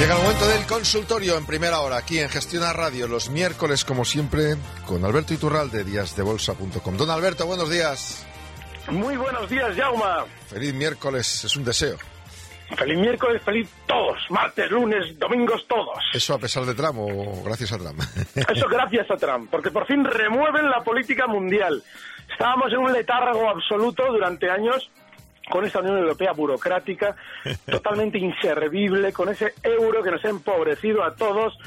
Llega el momento del consultorio en primera hora, aquí en Gestiona Radio, los miércoles, como siempre, con Alberto Iturralde, díasdebolsa.com. Don Alberto, buenos días. Muy buenos días, Jauma. Feliz miércoles, es un deseo. Feliz miércoles, feliz todos, martes, lunes, domingos, todos. ¿Eso a pesar de Trump o gracias a Trump? Eso gracias a Trump, porque por fin remueven la política mundial. Estábamos en un letargo absoluto durante años con esa Unión Europea burocrática, totalmente inservible, con ese euro que nos ha empobrecido a todos,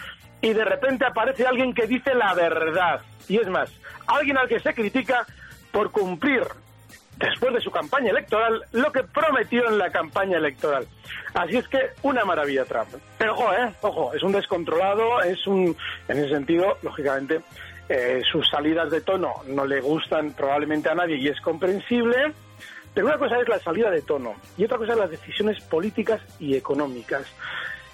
y de repente aparece alguien que dice la verdad. Y es más, alguien al que se critica por cumplir después de su campaña electoral lo que prometió en la campaña electoral. Así es que una maravilla Trump. Pero ojo, eh, ojo, es un descontrolado, es un, en ese sentido, lógicamente, eh, sus salidas de tono no le gustan probablemente a nadie y es comprensible. Pero una cosa es la salida de tono y otra cosa es las decisiones políticas y económicas.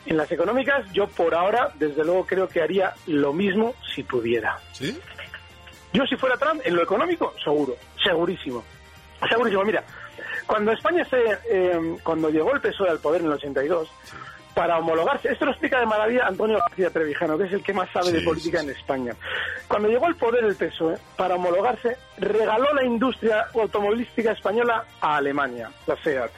En las económicas yo por ahora, desde luego, creo que haría lo mismo si pudiera. ¿Sí? Yo si fuera Trump, en lo económico, seguro, segurísimo. Segurísimo, mira, cuando España se, eh, cuando llegó el PSOE al poder en el 82, para homologarse. Esto lo explica de maravilla Antonio García Trevijano, que es el que más sabe de política en España. Cuando llegó al poder el PSOE, para homologarse, regaló la industria automovilística española a Alemania, la SEAT.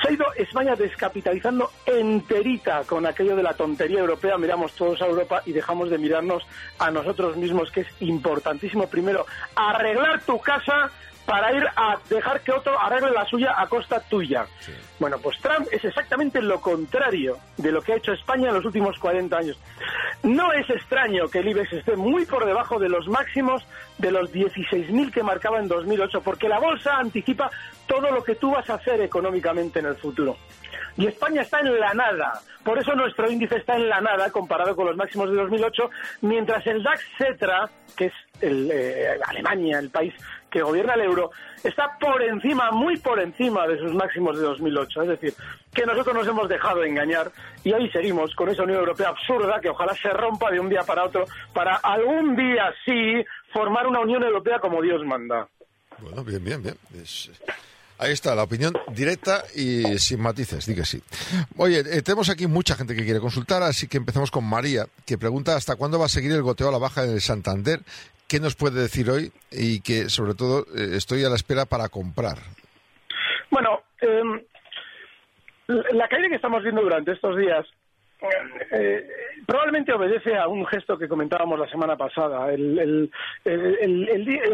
Se ha ido España descapitalizando enterita con aquello de la tontería europea. Miramos todos a Europa y dejamos de mirarnos a nosotros mismos, que es importantísimo. Primero, arreglar tu casa para ir a dejar que otro arregle la suya a costa tuya. Bueno, pues Trump es exactamente lo contrario de lo que ha hecho España en los últimos 40 años. No es extraño que el IBEX esté muy por debajo de los máximos de los 16.000 que marcaba en 2008, porque la bolsa anticipa todo lo que tú vas a hacer económicamente en el futuro. Y España está en la nada. Por eso nuestro índice está en la nada comparado con los máximos de 2008, mientras el DAX Cetra, que es el, eh, Alemania, el país que gobierna el euro, está por encima, muy por encima de sus máximos de 2008. Es decir, que nosotros nos hemos dejado engañar y ahí seguimos con esa Unión Europea absurda que ojalá se rompa de un día para otro para algún día sí formar una Unión Europea como Dios manda. Bueno, bien, bien, bien. Ahí está, la opinión directa y sin matices, di que sí. Oye, eh, tenemos aquí mucha gente que quiere consultar, así que empecemos con María, que pregunta hasta cuándo va a seguir el goteo a la baja en el Santander ¿Qué nos puede decir hoy? Y que, sobre todo, eh, estoy a la espera para comprar. Bueno, em, la caída que estamos viendo durante estos días eh, probablemente obedece a un gesto que comentábamos la semana pasada. El,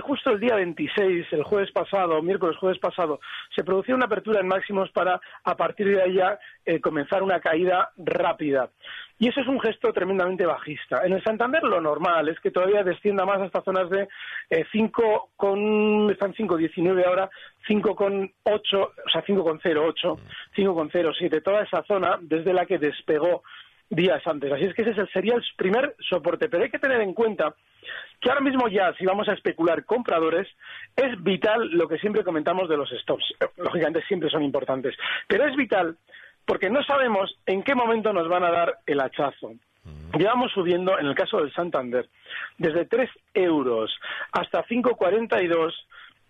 justo el día 26, el jueves pasado, miércoles jueves pasado, se producía una apertura en máximos para, a partir de ahí, eh, comenzar una caída rápida. Y eso es un gesto tremendamente bajista. En el Santander lo normal es que todavía descienda más hasta zonas de eh, 5 con, están 5,19 ahora, 5,8, o sea, 5,08, 5,07, toda esa zona desde la que despegó días antes. Así es que ese sería el primer soporte. Pero hay que tener en cuenta que ahora mismo ya, si vamos a especular compradores, es vital lo que siempre comentamos de los stops. Lógicamente siempre son importantes. Pero es vital porque no sabemos en qué momento nos van a dar el hachazo. Llevamos subiendo, en el caso del Santander, desde 3 euros hasta 5,42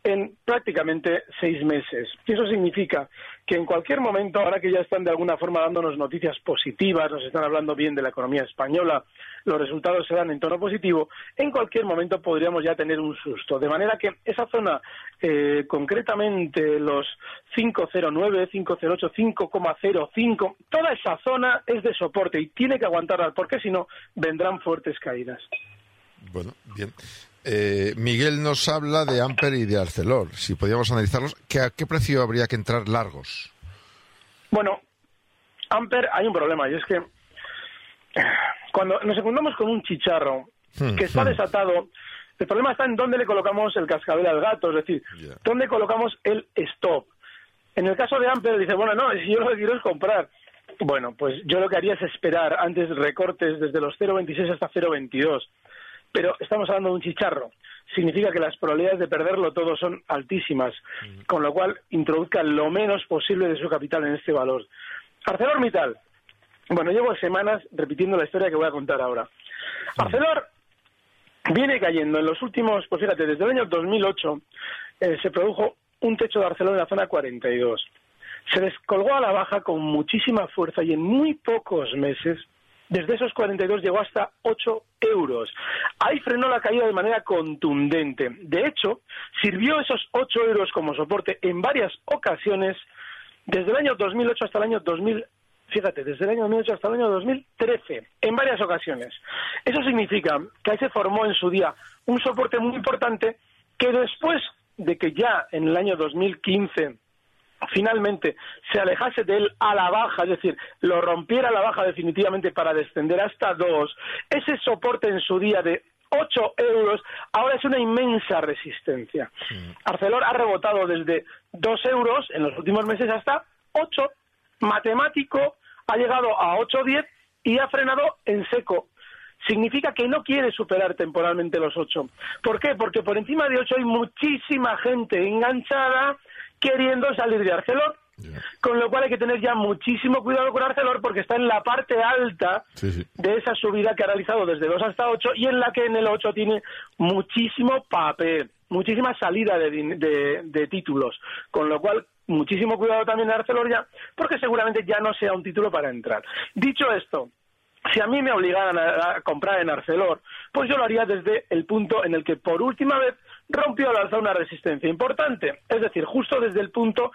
en prácticamente seis meses. Y eso significa que en cualquier momento, ahora que ya están de alguna forma dándonos noticias positivas, nos están hablando bien de la economía española, los resultados se dan en tono positivo, en cualquier momento podríamos ya tener un susto. De manera que esa zona, eh, concretamente los 509, 508, 5,05, toda esa zona es de soporte y tiene que aguantarla, porque si no, vendrán fuertes caídas. Bueno, bien. Eh, Miguel nos habla de Amper y de Arcelor. Si podíamos analizarlos, ¿a qué precio habría que entrar largos? Bueno, Amper hay un problema y es que cuando nos encontramos con un chicharro hmm, que está hmm. desatado, el problema está en dónde le colocamos el cascabel al gato, es decir, dónde colocamos el stop. En el caso de Amper dice, bueno, no, si yo lo que quiero es comprar. Bueno, pues yo lo que haría es esperar antes recortes desde los 0,26 hasta 0,22. Pero estamos hablando de un chicharro. Significa que las probabilidades de perderlo todo son altísimas, con lo cual introduzca lo menos posible de su capital en este valor. ArcelorMittal. Bueno, llevo semanas repitiendo la historia que voy a contar ahora. Arcelor viene cayendo en los últimos, pues fíjate, desde el año 2008 eh, se produjo un techo de Arcelor en la zona 42 se descolgó a la baja con muchísima fuerza y en muy pocos meses, desde esos 42 llegó hasta 8 euros. Ahí frenó la caída de manera contundente. De hecho, sirvió esos 8 euros como soporte en varias ocasiones desde el año 2008 hasta el año 2000 fíjate, desde el año 2008 hasta el año 2013, en varias ocasiones. Eso significa que ahí se formó en su día un soporte muy importante que después de que ya en el año 2015 finalmente se alejase de él a la baja, es decir, lo rompiera a la baja definitivamente para descender hasta dos, ese soporte en su día de 8 euros, ahora es una inmensa resistencia. Arcelor ha rebotado desde 2 euros en los últimos meses hasta 8. Matemático ha llegado a 8,10 y ha frenado en seco. Significa que no quiere superar temporalmente los 8. ¿Por qué? Porque por encima de 8 hay muchísima gente enganchada queriendo salir de Arcelor. Con lo cual hay que tener ya muchísimo cuidado con Arcelor porque está en la parte alta de esa subida que ha realizado desde 2 hasta 8 y en la que en el 8 tiene muchísimo papel, muchísima salida de, de títulos. Con lo cual, muchísimo cuidado también en Arcelor ya porque seguramente ya no sea un título para entrar. Dicho esto, si a mí me obligaran a, comprar en Arcelor, pues yo lo haría desde el punto en el que por última vez rompió al alza una resistencia importante, es decir, justo desde el punto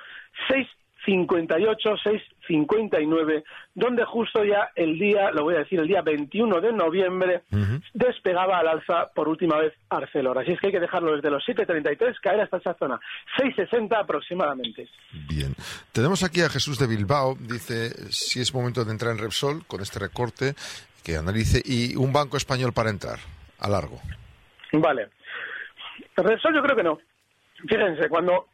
658, 659, donde justo ya el día, lo voy a decir, el día 21 de noviembre, despegaba al alza por última vez Arcelor. Así es que hay que dejarlo desde los 7.33, caer hasta esa zona, 6.60 aproximadamente. Bien. Tenemos aquí a Jesús de Bilbao, dice si es momento de entrar en Repsol con este recorte que analice y un banco español para entrar, a largo. Vale. Repsol yo creo que no. Fíjense, cuando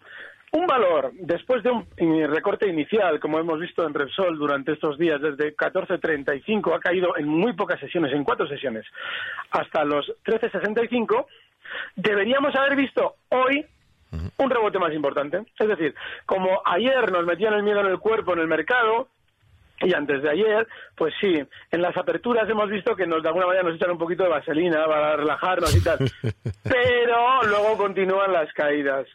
un valor, después de un recorte inicial, como hemos visto en Repsol durante estos días, desde 14.35 ha caído en muy pocas sesiones, en cuatro sesiones, hasta los 13.65, deberíamos haber visto hoy un rebote más importante. Es decir, como ayer nos metían el miedo en el cuerpo en el mercado, y antes de ayer, pues sí, en las aperturas hemos visto que nos de alguna manera nos echan un poquito de vaselina para relajarnos y tal. Pero luego continúan las caídas.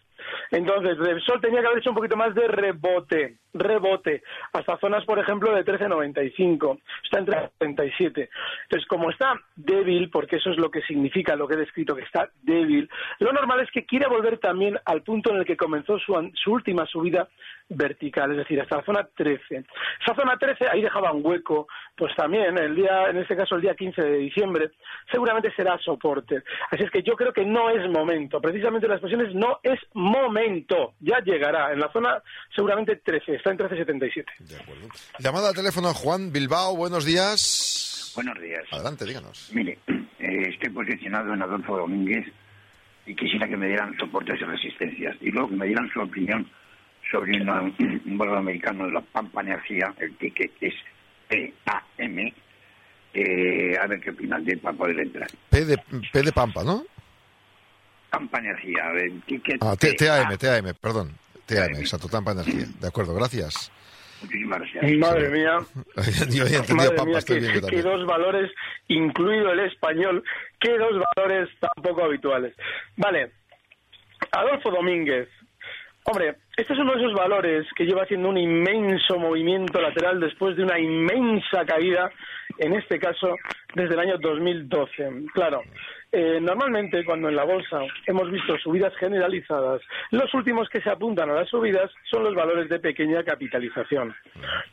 Entonces, Repsol tenía que haber hecho un poquito más de rebote, rebote, hasta zonas, por ejemplo, de 13.95, está en 13.37. Entonces, como está débil, porque eso es lo que significa lo que he descrito, que está débil, lo normal es que quiera volver también al punto en el que comenzó su, su última subida vertical, es decir, hasta la zona 13. Esa zona 13, ahí dejaba un hueco, pues también, el día, en este caso el día 15 de diciembre, seguramente será soporte. Así es que yo creo que no es momento, precisamente las expresión no es momento, ya llegará, en la zona seguramente 13, está en 13.77. De acuerdo. Llamada al teléfono Juan Bilbao, buenos días. Buenos días. Adelante, díganos. Mire, eh, estoy posicionado en Adolfo Domínguez y quisiera que me dieran soportes y resistencias y luego que me dieran su opinión sobre un valor americano de la Pampa Energía, el ticket es PAM, eh, a ver qué opinan de para poder entrar. P de, P de Pampa, ¿no? Pampa Energía, el ticket. Ah, TAM, TAM, perdón. TAM, exacto, Pampa Energía. De acuerdo, gracias. Muchísimas gracias. Madre mía. Yo había entendido Madre Pampa, mía, estoy que, bien yo que también. dos valores, incluido el español, que dos valores tan poco habituales. Vale, Adolfo Domínguez. Hombre, este es uno de esos valores que lleva haciendo un inmenso movimiento lateral después de una inmensa caída, en este caso desde el año 2012. Claro, eh, normalmente cuando en la bolsa hemos visto subidas generalizadas, los últimos que se apuntan a las subidas son los valores de pequeña capitalización.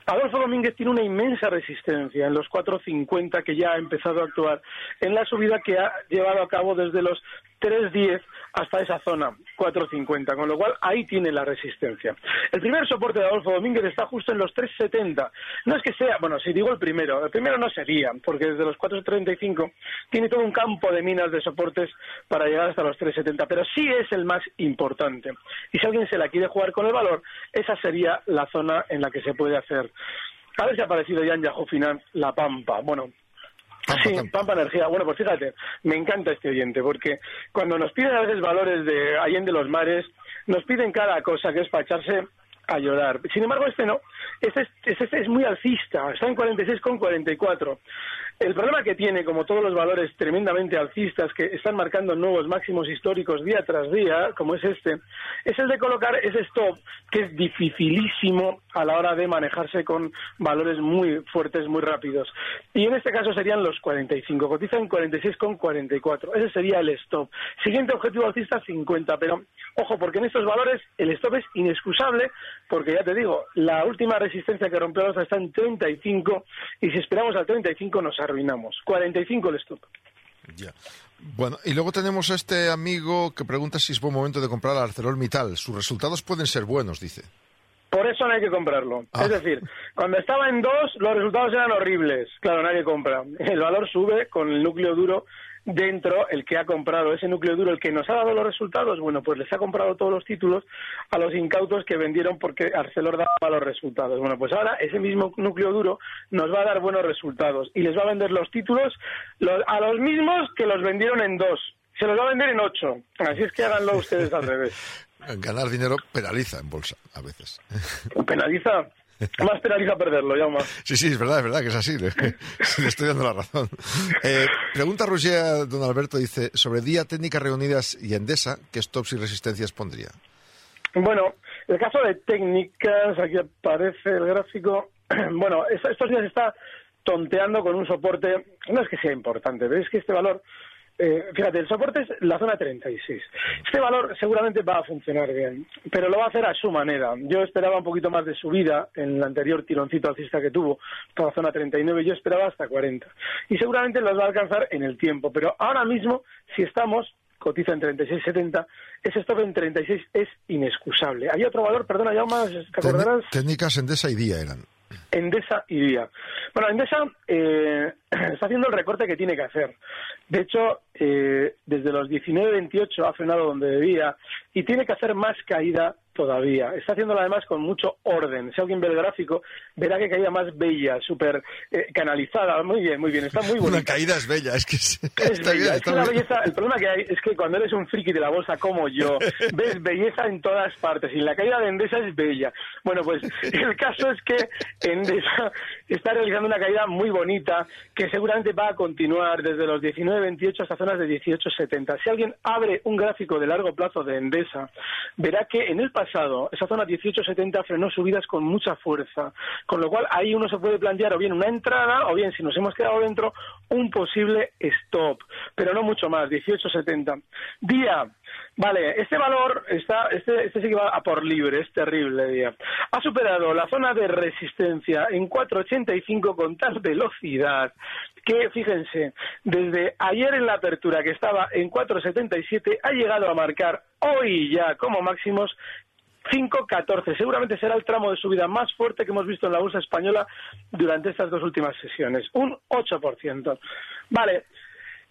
Adolfo Domínguez tiene una inmensa resistencia en los 4.50 que ya ha empezado a actuar en la subida que ha llevado a cabo desde los 3.10 hasta esa zona, 4.50, con lo cual ahí tiene la resistencia. El primer soporte de Adolfo Domínguez está justo en los 3.70. No es que sea, bueno, si digo el primero, el primero no sería, porque desde los 4.35 tiene todo un campo de minas de soportes para llegar hasta los 3.70, pero sí es el más importante. Y si alguien se la quiere jugar con el valor, esa sería la zona en la que se puede hacer. A ver si ha aparecido ya en Yahoo Finance la Pampa. Bueno, sí, Pampa Energía. Bueno, pues fíjate, me encanta este oyente, porque cuando nos piden a veces valores de Allende los Mares, nos piden cada cosa que es para echarse a llorar. Sin embargo, este no. Este es, este es muy alcista, está en 46,44. El problema que tiene, como todos los valores tremendamente alcistas que están marcando nuevos máximos históricos día tras día, como es este, es el de colocar ese stop que es dificilísimo a la hora de manejarse con valores muy fuertes, muy rápidos. Y en este caso serían los 45, cotiza en 46,44. Ese sería el stop. Siguiente objetivo alcista, 50, pero ojo, porque en estos valores el stop es inexcusable, porque ya te digo, la última resistencia que rompió la está en 35 y si esperamos al 35 nos arruinamos. 45 el stop. Ya. Bueno, y luego tenemos a este amigo que pregunta si es buen momento de comprar ArcelorMittal. Sus resultados pueden ser buenos, dice. Por eso no hay que comprarlo. Ah. Es decir, cuando estaba en dos, los resultados eran horribles. Claro, nadie compra. El valor sube con el núcleo duro dentro, el que ha comprado ese núcleo duro, el que nos ha dado los resultados, bueno, pues les ha comprado todos los títulos a los incautos que vendieron porque Arcelor daba los resultados. Bueno, pues ahora ese mismo núcleo duro nos va a dar buenos resultados y les va a vender los títulos los- a los mismos que los vendieron en dos. Se los va a vender en ocho. Así es que háganlo ustedes al revés. Ganar dinero penaliza en bolsa, a veces. Penaliza, más penaliza perderlo, ya más. Sí, sí, es verdad, es verdad que es así. Le, le estoy dando la razón. Eh, pregunta Roger, don Alberto, dice, sobre Día Técnicas Reunidas y Endesa, ¿qué stops y resistencias pondría? Bueno, el caso de técnicas, aquí aparece el gráfico. Bueno, es- estos días está tonteando con un soporte, no es que sea importante, pero es que este valor, eh, fíjate, el soporte es la zona 36. Este valor seguramente va a funcionar bien, pero lo va a hacer a su manera. Yo esperaba un poquito más de subida en el anterior tironcito alcista que tuvo, por la zona 39, yo esperaba hasta 40. Y seguramente los va a alcanzar en el tiempo, pero ahora mismo, si estamos cotiza en 36.70, ese stop en 36 es inexcusable. Había otro valor, perdona, ya más, ¿te acordarás? Técni- Técnicas Endesa y Día eran. Endesa y Día. Bueno, Endesa eh, está haciendo el recorte que tiene que hacer. De hecho, eh, desde los 19.28 ha frenado donde debía y tiene que hacer más caída todavía. Está haciéndolo además con mucho orden. Si alguien ve el gráfico, verá que caída más bella, súper eh, canalizada. Muy bien, muy bien. Está muy Una bonita. caída es bella, es que es- Es está bella, bien, es está que la belleza, el problema que hay es que cuando eres un friki de la bolsa como yo, ves belleza en todas partes y la caída de Endesa es bella. Bueno, pues el caso es que Endesa está realizando una caída muy bonita que seguramente va a continuar desde los 19.28 hasta zonas de 18.70. Si alguien abre un gráfico de largo plazo de Endesa, verá que en el pasado esa zona 18.70 frenó subidas con mucha fuerza, con lo cual ahí uno se puede plantear o bien una entrada o bien, si nos hemos quedado dentro, un posible stop, pero no mucho más, 18.70. Día, vale, este valor está, este, este sí que a por libre, es terrible día. Ha superado la zona de resistencia en 4.85 con tal velocidad que, fíjense, desde ayer en la apertura que estaba en 4.77 ha llegado a marcar hoy ya como máximos 5.14. Seguramente será el tramo de subida más fuerte que hemos visto en la bolsa española durante estas dos últimas sesiones. Un 8%. Vale.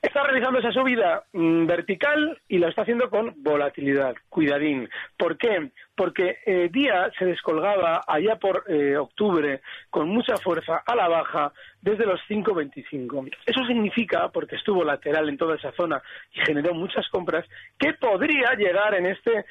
Está realizando esa subida mm, vertical y la está haciendo con volatilidad. Cuidadín. ¿Por qué? Porque eh, Día se descolgaba allá por eh, octubre con mucha fuerza a la baja desde los 5.25. Eso significa, porque estuvo lateral en toda esa zona y generó muchas compras, que podría llegar en este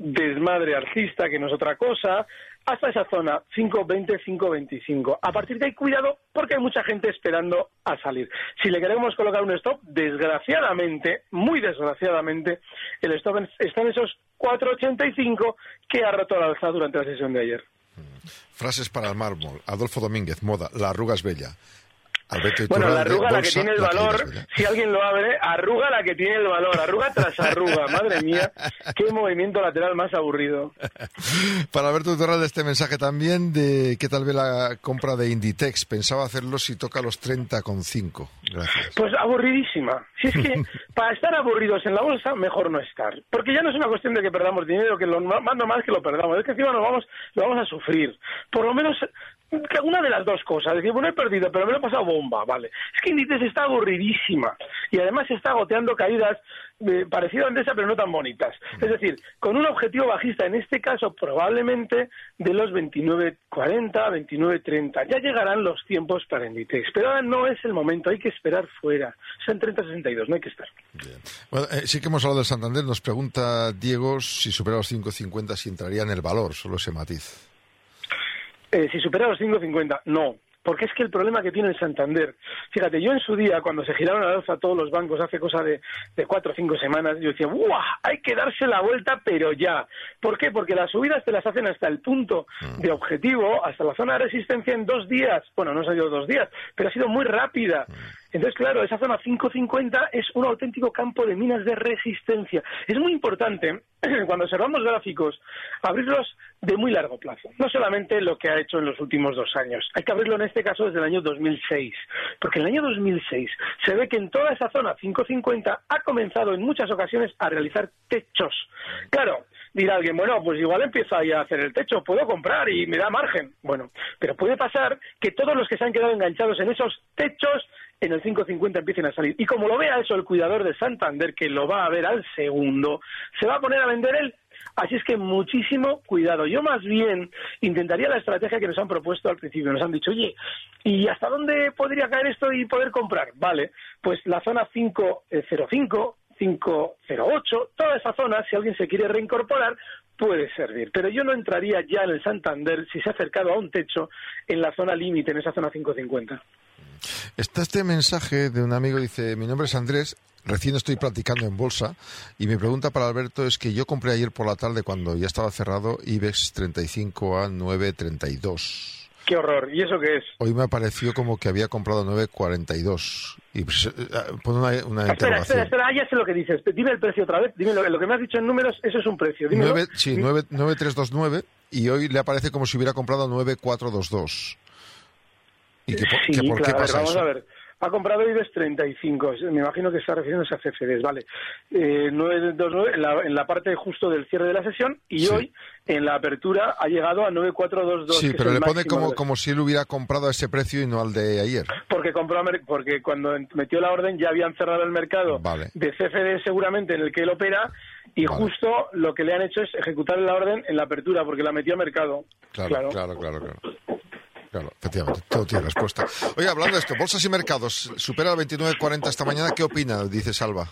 desmadre artista, que no es otra cosa, hasta esa zona, 5.20, 5.25. A partir de ahí, cuidado, porque hay mucha gente esperando a salir. Si le queremos colocar un stop, desgraciadamente, muy desgraciadamente, el stop está en esos 4.85 que ha roto la alza durante la sesión de ayer. Frases para el mármol. Adolfo Domínguez, moda. La arruga es bella. Bueno, la arruga la que tiene el valor, si alguien lo abre, arruga la que tiene el valor, arruga tras arruga. Madre mía, qué movimiento lateral más aburrido. Para Alberto de este mensaje también de qué tal ve la compra de Inditex. Pensaba hacerlo si toca los 30,5. Gracias. Pues aburridísima. Si es que para estar aburridos en la bolsa, mejor no estar. Porque ya no es una cuestión de que perdamos dinero, que lo más normal es que lo perdamos. Es que encima nos vamos, lo vamos a sufrir. Por lo menos una de las dos cosas, decir, bueno, he perdido, pero me lo he pasado bomba, vale. Es que Inditex está aburridísima y además está goteando caídas eh, parecidas a Endesa, pero no tan bonitas. Es decir, con un objetivo bajista, en este caso probablemente de los 29.40, 29.30. Ya llegarán los tiempos para Inditex, pero ahora no es el momento, hay que esperar fuera. Son 30.62, no hay que estar. Bueno, eh, sí que hemos hablado de Santander, nos pregunta Diego si supera los 5.50 si entraría en el valor, solo ese matiz. Eh, si supera los 5,50, no. Porque es que el problema que tiene el Santander, fíjate, yo en su día, cuando se giraron a alza todos los bancos hace cosa de, de cuatro o cinco semanas, yo decía, ¡buah! Hay que darse la vuelta, pero ya. ¿Por qué? Porque las subidas te las hacen hasta el punto mm. de objetivo, hasta la zona de resistencia en dos días. Bueno, no ha sido dos días, pero ha sido muy rápida. Entonces, claro, esa zona 550 es un auténtico campo de minas de resistencia. Es muy importante, cuando observamos gráficos, abrirlos de muy largo plazo. No solamente lo que ha hecho en los últimos dos años. Hay que abrirlo en este caso desde el año 2006. Porque en el año 2006 se ve que en toda esa zona 550 ha comenzado en muchas ocasiones a realizar techos. Claro, dirá alguien, bueno, pues igual empieza ahí a hacer el techo, puedo comprar y me da margen. Bueno, pero puede pasar que todos los que se han quedado enganchados en esos techos en el 5.50 empiecen a salir. Y como lo vea eso el cuidador de Santander, que lo va a ver al segundo, se va a poner a vender él. Así es que muchísimo cuidado. Yo más bien intentaría la estrategia que nos han propuesto al principio. Nos han dicho, oye, ¿y hasta dónde podría caer esto y poder comprar? Vale, pues la zona 505, 508, toda esa zona, si alguien se quiere reincorporar, puede servir. Pero yo no entraría ya en el Santander si se ha acercado a un techo en la zona límite, en esa zona 550. Está este mensaje de un amigo, dice, mi nombre es Andrés, recién estoy practicando en bolsa y mi pregunta para Alberto es que yo compré ayer por la tarde cuando ya estaba cerrado IBEX 35 a 9.32. Qué horror. ¿Y eso qué es? Hoy me pareció como que había comprado 9.42. Y pues, eh, pone una, una espera, espera, espera, ya sé lo que dices. Dime el precio otra vez. Dime lo, que me has dicho en números, eso es un precio. Dime. sí, 9.329 y hoy le aparece como si hubiera comprado 9.422 sí, claro, vamos a ver. Ha comprado IBEX 35, me imagino que está refiriéndose a CFDs, vale. Eh, 929 en la, en la parte justo del cierre de la sesión y hoy en la apertura ha llegado a 9422. Sí, pero le pone como, como si él hubiera comprado a ese precio y no al de ayer. Porque compró porque cuando metió la orden ya habían cerrado el mercado de CFD seguramente en el que él opera y justo lo que le han hecho es ejecutar la orden en la apertura porque la metió a mercado. claro, claro. claro. claro. Claro, efectivamente, todo tiene respuesta. Oye, hablando de esto, bolsas y mercados, supera el 29.40 esta mañana, ¿qué opina? Dice Salva.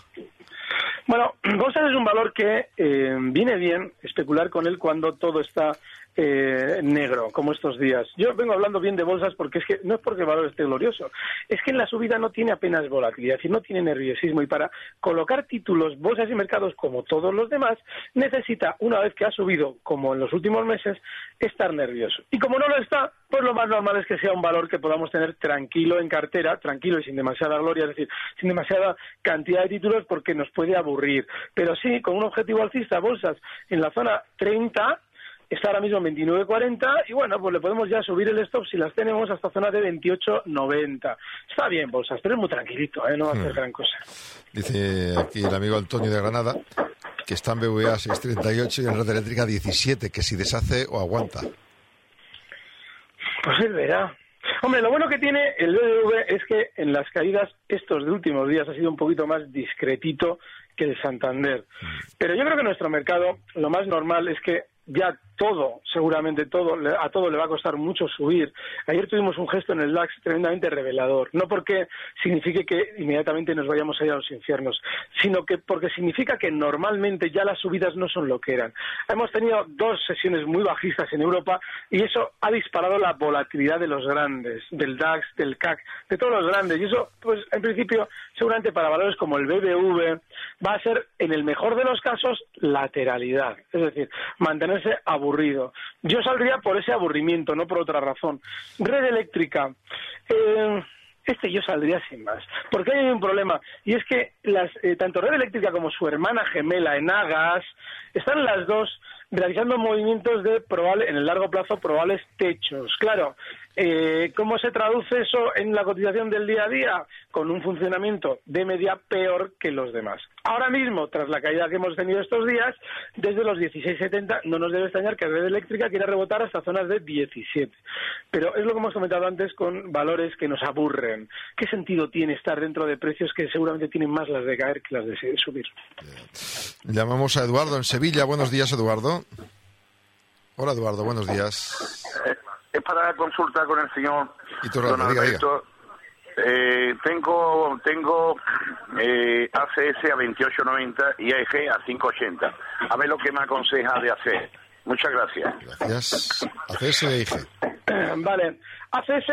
Bueno, bolsas es un valor que eh, viene bien especular con él cuando todo está eh, negro, como estos días. Yo vengo hablando bien de bolsas porque es que no es porque el valor esté glorioso, es que en la subida no tiene apenas volatilidad, decir, no tiene nerviosismo y para colocar títulos, bolsas y mercados como todos los demás, necesita, una vez que ha subido, como en los últimos meses, estar nervioso. Y como no lo está, pues lo más normal es que sea un valor que podamos tener tranquilo en cartera, tranquilo y sin demasiada gloria, es decir, sin demasiada cantidad de títulos porque nos puede aburrir. Pero sí, con un objetivo alcista, bolsas en la zona 30, está ahora mismo en 29.40 y bueno, pues le podemos ya subir el stop si las tenemos hasta zona de 28.90. Está bien, bolsas, pero es muy tranquilito, ¿eh? no va a hacer hmm. gran cosa. Dice aquí el amigo Antonio de Granada que está en BVA 6.38 y en Red Eléctrica 17, que si deshace o aguanta. Pues él verá. Hombre, lo bueno que tiene el BBV es que en las caídas estos de últimos días ha sido un poquito más discretito que el Santander. Hmm. Pero yo creo que nuestro mercado lo más normal es que ya todo, seguramente todo, a todo le va a costar mucho subir. Ayer tuvimos un gesto en el DAX tremendamente revelador, no porque signifique que inmediatamente nos vayamos a ir a los infiernos, sino que porque significa que normalmente ya las subidas no son lo que eran. Hemos tenido dos sesiones muy bajistas en Europa y eso ha disparado la volatilidad de los grandes, del DAX, del CAC, de todos los grandes. Y eso, pues en principio, seguramente para valores como el BBV va a ser, en el mejor de los casos, lateralidad. Es decir, mantenerse aburrido aburrido. Yo saldría por ese aburrimiento, no por otra razón. Red eléctrica. Eh, este yo saldría sin más. Porque hay un problema, y es que las, eh, tanto Red Eléctrica como su hermana gemela Enagas están las dos realizando movimientos de probable, en el largo plazo probables techos. Claro, eh, ¿cómo se traduce eso en la cotización del día a día? Con un funcionamiento de media peor que los demás. Ahora mismo, tras la caída que hemos tenido estos días, desde los 16,70 no nos debe extrañar que Red Eléctrica quiera rebotar hasta zonas de 17. Pero es lo que hemos comentado antes con valores que nos aburren. ¿Qué sentido tiene estar dentro de precios que seguramente tienen más las de caer que las de subir? Llamamos a Eduardo en Sevilla. Buenos días, Eduardo. Hola, Eduardo. Buenos días. Para consultar con el señor Y tu Don Alberto. Eh, tengo tengo eh, ACS a 28.90 y AEG a 5.80. A ver lo que me aconseja de hacer. Muchas gracias. Gracias. ACS e IG. Vale. ACS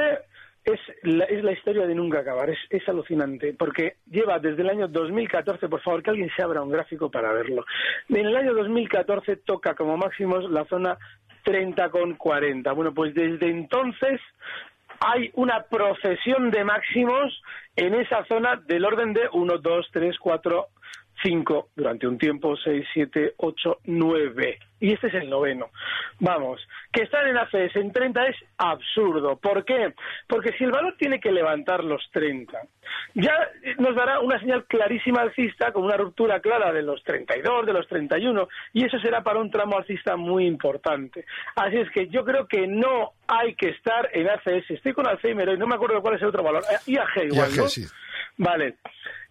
es la, es la historia de nunca acabar. Es, es alucinante porque lleva desde el año 2014, por favor, que alguien se abra un gráfico para verlo. En el año 2014 toca como máximos la zona 30 con 40. Bueno, pues desde entonces hay una procesión de máximos en esa zona del orden de 1, 2, 3, 4, 5, durante un tiempo 6, 7, 8, 9. Y este es el noveno. Vamos, que estar en ACS en 30 es absurdo. ¿Por qué? Porque si el valor tiene que levantar los 30, ya nos dará una señal clarísima alcista con una ruptura clara de los 32, de los 31, y eso será para un tramo alcista muy importante. Así es que yo creo que no hay que estar en ACS. Estoy con Alzheimer hoy, no me acuerdo cuál es el otro valor. Eh, IAG igual, IAG, ¿no? sí. Vale.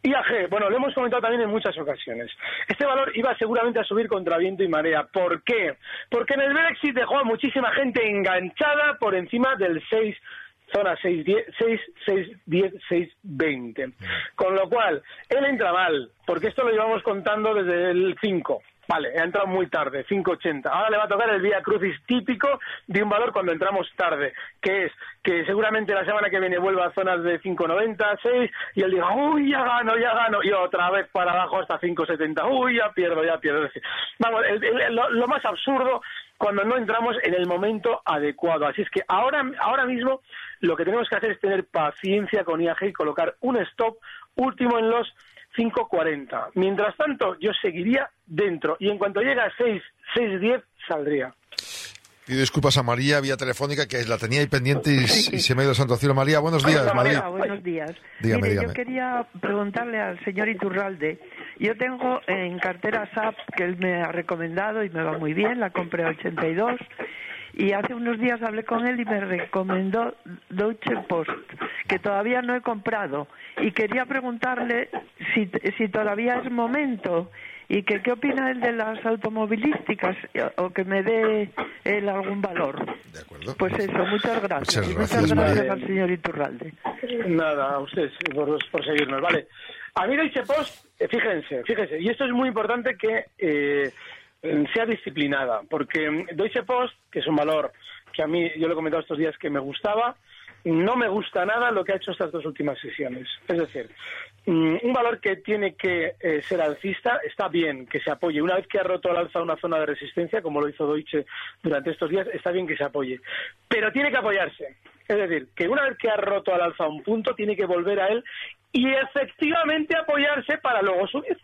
IAG, bueno, lo hemos comentado también en muchas ocasiones. Este valor iba seguramente a subir contra viento y marea. ¿Por qué? Porque en el Brexit dejó a muchísima gente enganchada por encima del 6 zona 6, 10, 6, 6, 10, 6, 20. Con lo cual, él entra mal, porque esto lo llevamos contando desde el 5. Vale, ha entrado muy tarde, 5.80. Ahora le va a tocar el vía crucis típico de un valor cuando entramos tarde, que es que seguramente la semana que viene vuelva a zonas de 5.90, 6, y él diga, uy, ya gano, ya gano, y otra vez para abajo hasta 5.70, uy, ya pierdo, ya pierdo. Vamos, el- lo, lo más absurdo cuando no entramos en el momento adecuado. Así es que ahora, ahora mismo lo que tenemos que hacer es tener paciencia con IAG y colocar un stop último en los 5.40. Mientras tanto, yo seguiría dentro y en cuanto llegue a 6, 6.10 saldría. Pido disculpas a María vía telefónica, que la tenía ahí pendiente y, y se me ha ido santo cielo. María, buenos días, Hola. María. Buenos días. Dígame, Mire, dígame. yo quería preguntarle al señor Iturralde. Yo tengo en cartera SAP que él me ha recomendado y me va muy bien, la compré a 82. Y hace unos días hablé con él y me recomendó Deutsche Post, que todavía no he comprado. Y quería preguntarle si, si todavía es momento y que qué opina él de las automovilísticas o que me dé él algún valor. De acuerdo. Pues eso, muchas gracias. Muchas gracias, muchas gracias María. al señor Iturralde. Nada, a ustedes por, por seguirnos, ¿vale? A mí Deutsche Post, eh, fíjense, fíjense, y esto es muy importante que eh, sea disciplinada, porque mm, Deutsche Post, que es un valor que a mí, yo lo he comentado estos días que me gustaba, no me gusta nada lo que ha hecho estas dos últimas sesiones. Es decir, mm, un valor que tiene que eh, ser alcista está bien que se apoye. Una vez que ha roto al alza una zona de resistencia, como lo hizo Deutsche durante estos días, está bien que se apoye. Pero tiene que apoyarse. Es decir, que una vez que ha roto al alza un punto, tiene que volver a él y efectivamente apoyarse para luego subir.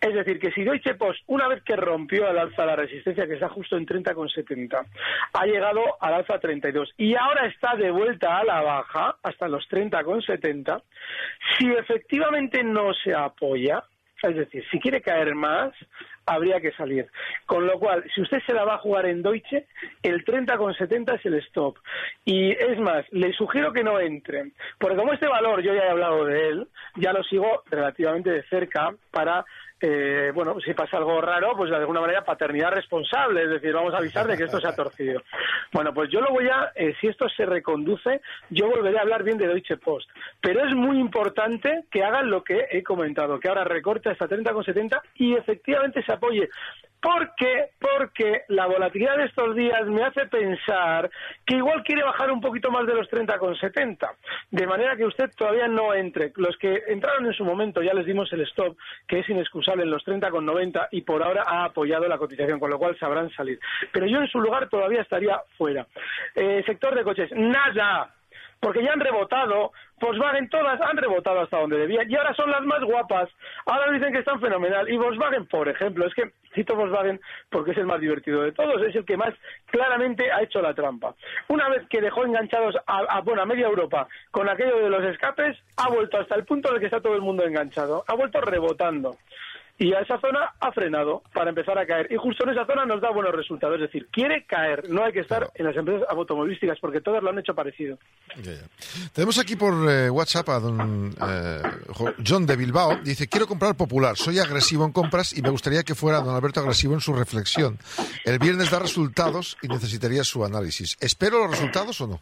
Es decir, que si Deutsche Post, una vez que rompió al alza la resistencia, que está justo en 30,70, ha llegado al alza a 32 y ahora está de vuelta a la baja hasta los 30,70, si efectivamente no se apoya, es decir, si quiere caer más, habría que salir. Con lo cual, si usted se la va a jugar en Deutsche, el 30,70 es el stop. Y es más, le sugiero que no entre, porque como este valor yo ya he hablado de él, ya lo sigo relativamente de cerca para eh, bueno, si pasa algo raro, pues de alguna manera paternidad responsable, es decir, vamos a avisar de que esto se ha torcido. Bueno, pues yo lo voy a, eh, si esto se reconduce, yo volveré a hablar bien de Deutsche Post. Pero es muy importante que hagan lo que he comentado, que ahora recorte hasta 30,70 y efectivamente se apoye. ¿Por qué? Porque la volatilidad de estos días me hace pensar que igual quiere bajar un poquito más de los 30,70. De manera que usted todavía no entre. Los que entraron en su momento ya les dimos el stop, que es inexcusable en los 30,90 y por ahora ha apoyado la cotización, con lo cual sabrán salir. Pero yo en su lugar todavía estaría fuera. Eh, sector de coches, nada. Porque ya han rebotado, Volkswagen todas han rebotado hasta donde debían y ahora son las más guapas. Ahora dicen que están fenomenal. Y Volkswagen, por ejemplo, es que cito Volkswagen porque es el más divertido de todos, es el que más claramente ha hecho la trampa. Una vez que dejó enganchados a, a, bueno, media Europa con aquello de los escapes, ha vuelto hasta el punto en que está todo el mundo enganchado. Ha vuelto rebotando y a esa zona ha frenado para empezar a caer. Y justo en esa zona nos da buenos resultados. Es decir, quiere caer. No hay que estar en las empresas automovilísticas porque todas lo han hecho parecido. Tenemos aquí por eh, WhatsApp a don eh, Jo- John de Bilbao. Dice, quiero comprar Popular. Soy agresivo en compras y me gustaría que fuera don Alberto agresivo en su reflexión. El viernes da resultados y necesitaría su análisis. ¿Espero los resultados o no?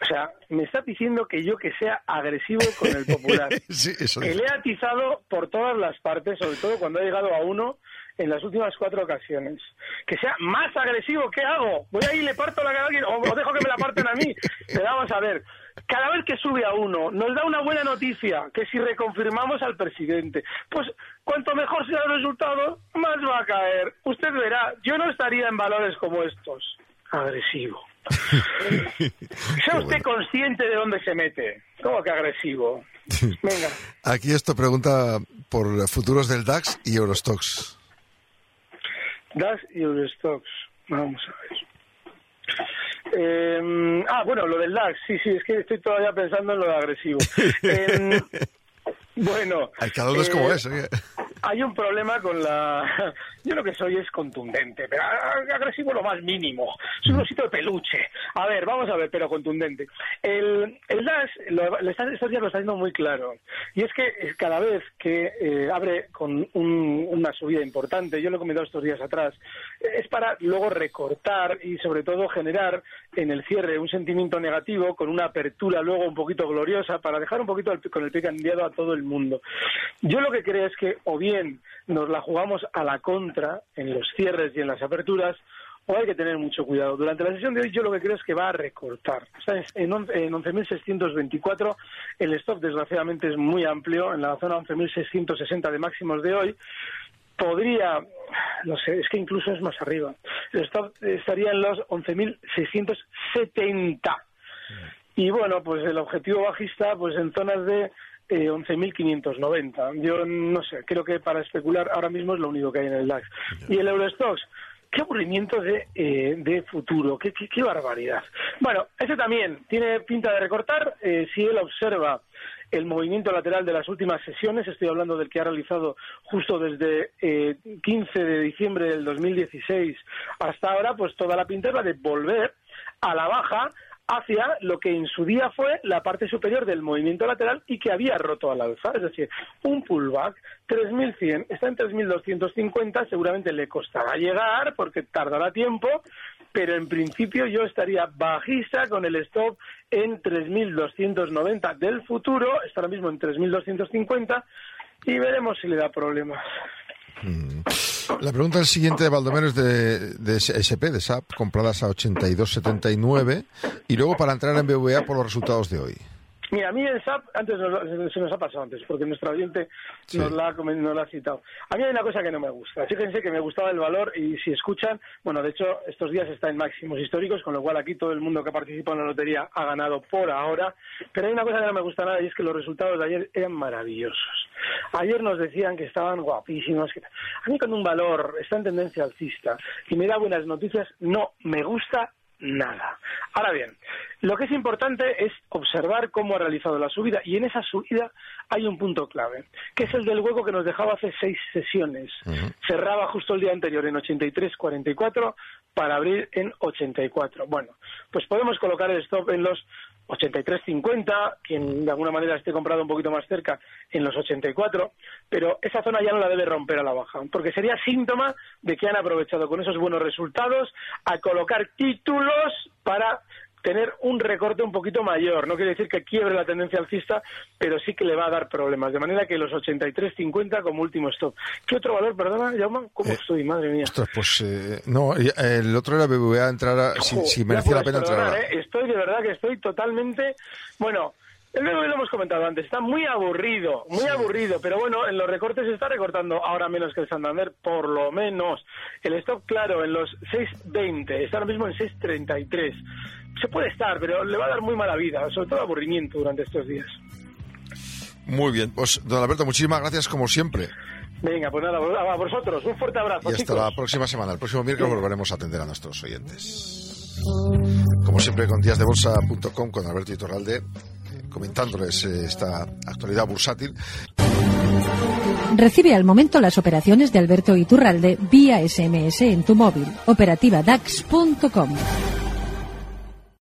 O sea, me está diciendo que yo que sea agresivo con el popular. sí, eso que le he atizado por todas las partes, sobre todo cuando ha llegado a uno en las últimas cuatro ocasiones. Que sea más agresivo, ¿qué hago? Voy ahí y le parto la cara a alguien o, o dejo que me la parten a mí. Pero vamos a ver, cada vez que sube a uno nos da una buena noticia, que si reconfirmamos al presidente, pues cuanto mejor sea el resultado, más va a caer. Usted verá, yo no estaría en valores como estos. Agresivo. ¿Sea usted consciente de dónde se mete? ¿Cómo que agresivo? Venga. Aquí esto pregunta por futuros del DAX y Eurostox. DAX y Eurostox. Vamos a ver. Eh, ah, bueno, lo del DAX. Sí, sí, es que estoy todavía pensando en lo de agresivo. Eh, bueno. Ay, cada uno es como eh, es. Hay un problema con la... Yo lo que soy es contundente, pero agresivo lo más mínimo. Es un osito de peluche. A ver, vamos a ver, pero contundente. El, el DAX, lo, lo está- estos días lo está haciendo muy claro. Y es que eh, cada vez que eh, abre con un- una subida importante, yo lo he comentado estos días atrás, eh, es para luego recortar y sobre todo generar en el cierre un sentimiento negativo con una apertura luego un poquito gloriosa para dejar un poquito el- con el pie cambiado a todo el mundo. Yo lo que creo es que o bien nos la jugamos a la contra en los cierres y en las aperturas o hay que tener mucho cuidado. Durante la sesión de hoy yo lo que creo es que va a recortar. Está en, en on- en 11.624, el stop desgraciadamente es muy amplio, en la zona 11.660 de máximos de hoy, podría, no sé, es que incluso es más arriba. El stop estaría en los 11.670. Y bueno, pues el objetivo bajista, pues en zonas de eh, 11.590. Yo no sé, creo que para especular ahora mismo es lo único que hay en el DAX. Y el Eurostox, qué aburrimiento de, eh, de futuro, qué, qué, qué barbaridad. Bueno, ese también tiene pinta de recortar. eh, si él observa el movimiento lateral de las últimas sesiones, estoy hablando del que ha realizado justo desde eh, 15 de diciembre del 2016 hasta ahora, pues toda la pinta es la de volver a la baja hacia lo que en su día fue la parte superior del movimiento lateral y que había roto al alza, es decir, un pullback 3100, está en 3250, seguramente le costará llegar porque tardará tiempo, pero en principio yo estaría bajista con el stop en 3290 del futuro, está ahora mismo en 3250 y veremos si le da problemas. La pregunta del siguiente de Baldomero es de, de SP, de SAP, compradas a 82.79 y luego para entrar en BVA por los resultados de hoy. Mira, a mí el SAP, antes nos- se nos ha pasado antes, porque nuestro oyente Sí. nos, la nos la ha citado. A mí hay una cosa que no me gusta. Fíjense que me gustaba el valor y si escuchan, bueno, de hecho, estos días está en máximos históricos, con lo cual aquí todo el mundo que ha participado en la lotería ha ganado por ahora. Pero hay una cosa que no me gusta nada y es que los resultados de ayer eran maravillosos. Ayer nos decían que estaban guapísimos. que- A mí cuando un valor está en tendencia alcista y me da buenas noticias, no me gusta nada. Ahora bien, lo que es importante es observar cómo ha realizado la subida y en esa subida hay un punto clave, que es el del hueco que nos dejaba hace seis sesiones. Cerraba justo el día anterior en 83.44 para abrir en 84. Bueno, pues podemos colocar el stop en los 83.50, quien de alguna manera esté comprado un poquito más cerca en los 84, pero esa zona ya no la debe romper a la baja, porque sería síntoma de que han aprovechado con esos buenos resultados a colocar títulos para tener un recorte un poquito mayor. No quiere decir que quiebre la tendencia alcista, pero sí que le va a dar problemas. De manera que los 83.50 como último stop. ¿Qué otro valor, perdona, Jaume? ¿Cómo Eh, estoy? Madre mía. Ostras, pues eh, no, y- el otro era BBVA entrar a, si, merecía la pena entrar. ¿eh? Estoy de verdad que estoy totalmente. Bueno, el BBVA lo hemos comentado antes, está muy aburrido, muy aburrido, pero bueno, en los recortes se está recortando ahora menos que el Santander, por lo menos. El stop, claro, en los 6.20, está ahora mismo en 6.33. se puede estar, pero le va a dar muy mala vida, sobre todo aburrimiento durante estos días. Muy bien, pues don Alberto, muchísimas gracias como siempre. Venga, pues nada, a vosotros, un fuerte abrazo. Y hasta la próxima semana. El próximo miércoles volveremos a atender a nuestros oyentes. Como siempre, con díasdebolsa.com, con Alberto Iturralde, comentándoles eh, esta actualidad bursátil. Recibe al momento las operaciones de Alberto Iturralde vía SMS en tu móvil. Operativa DAX.com.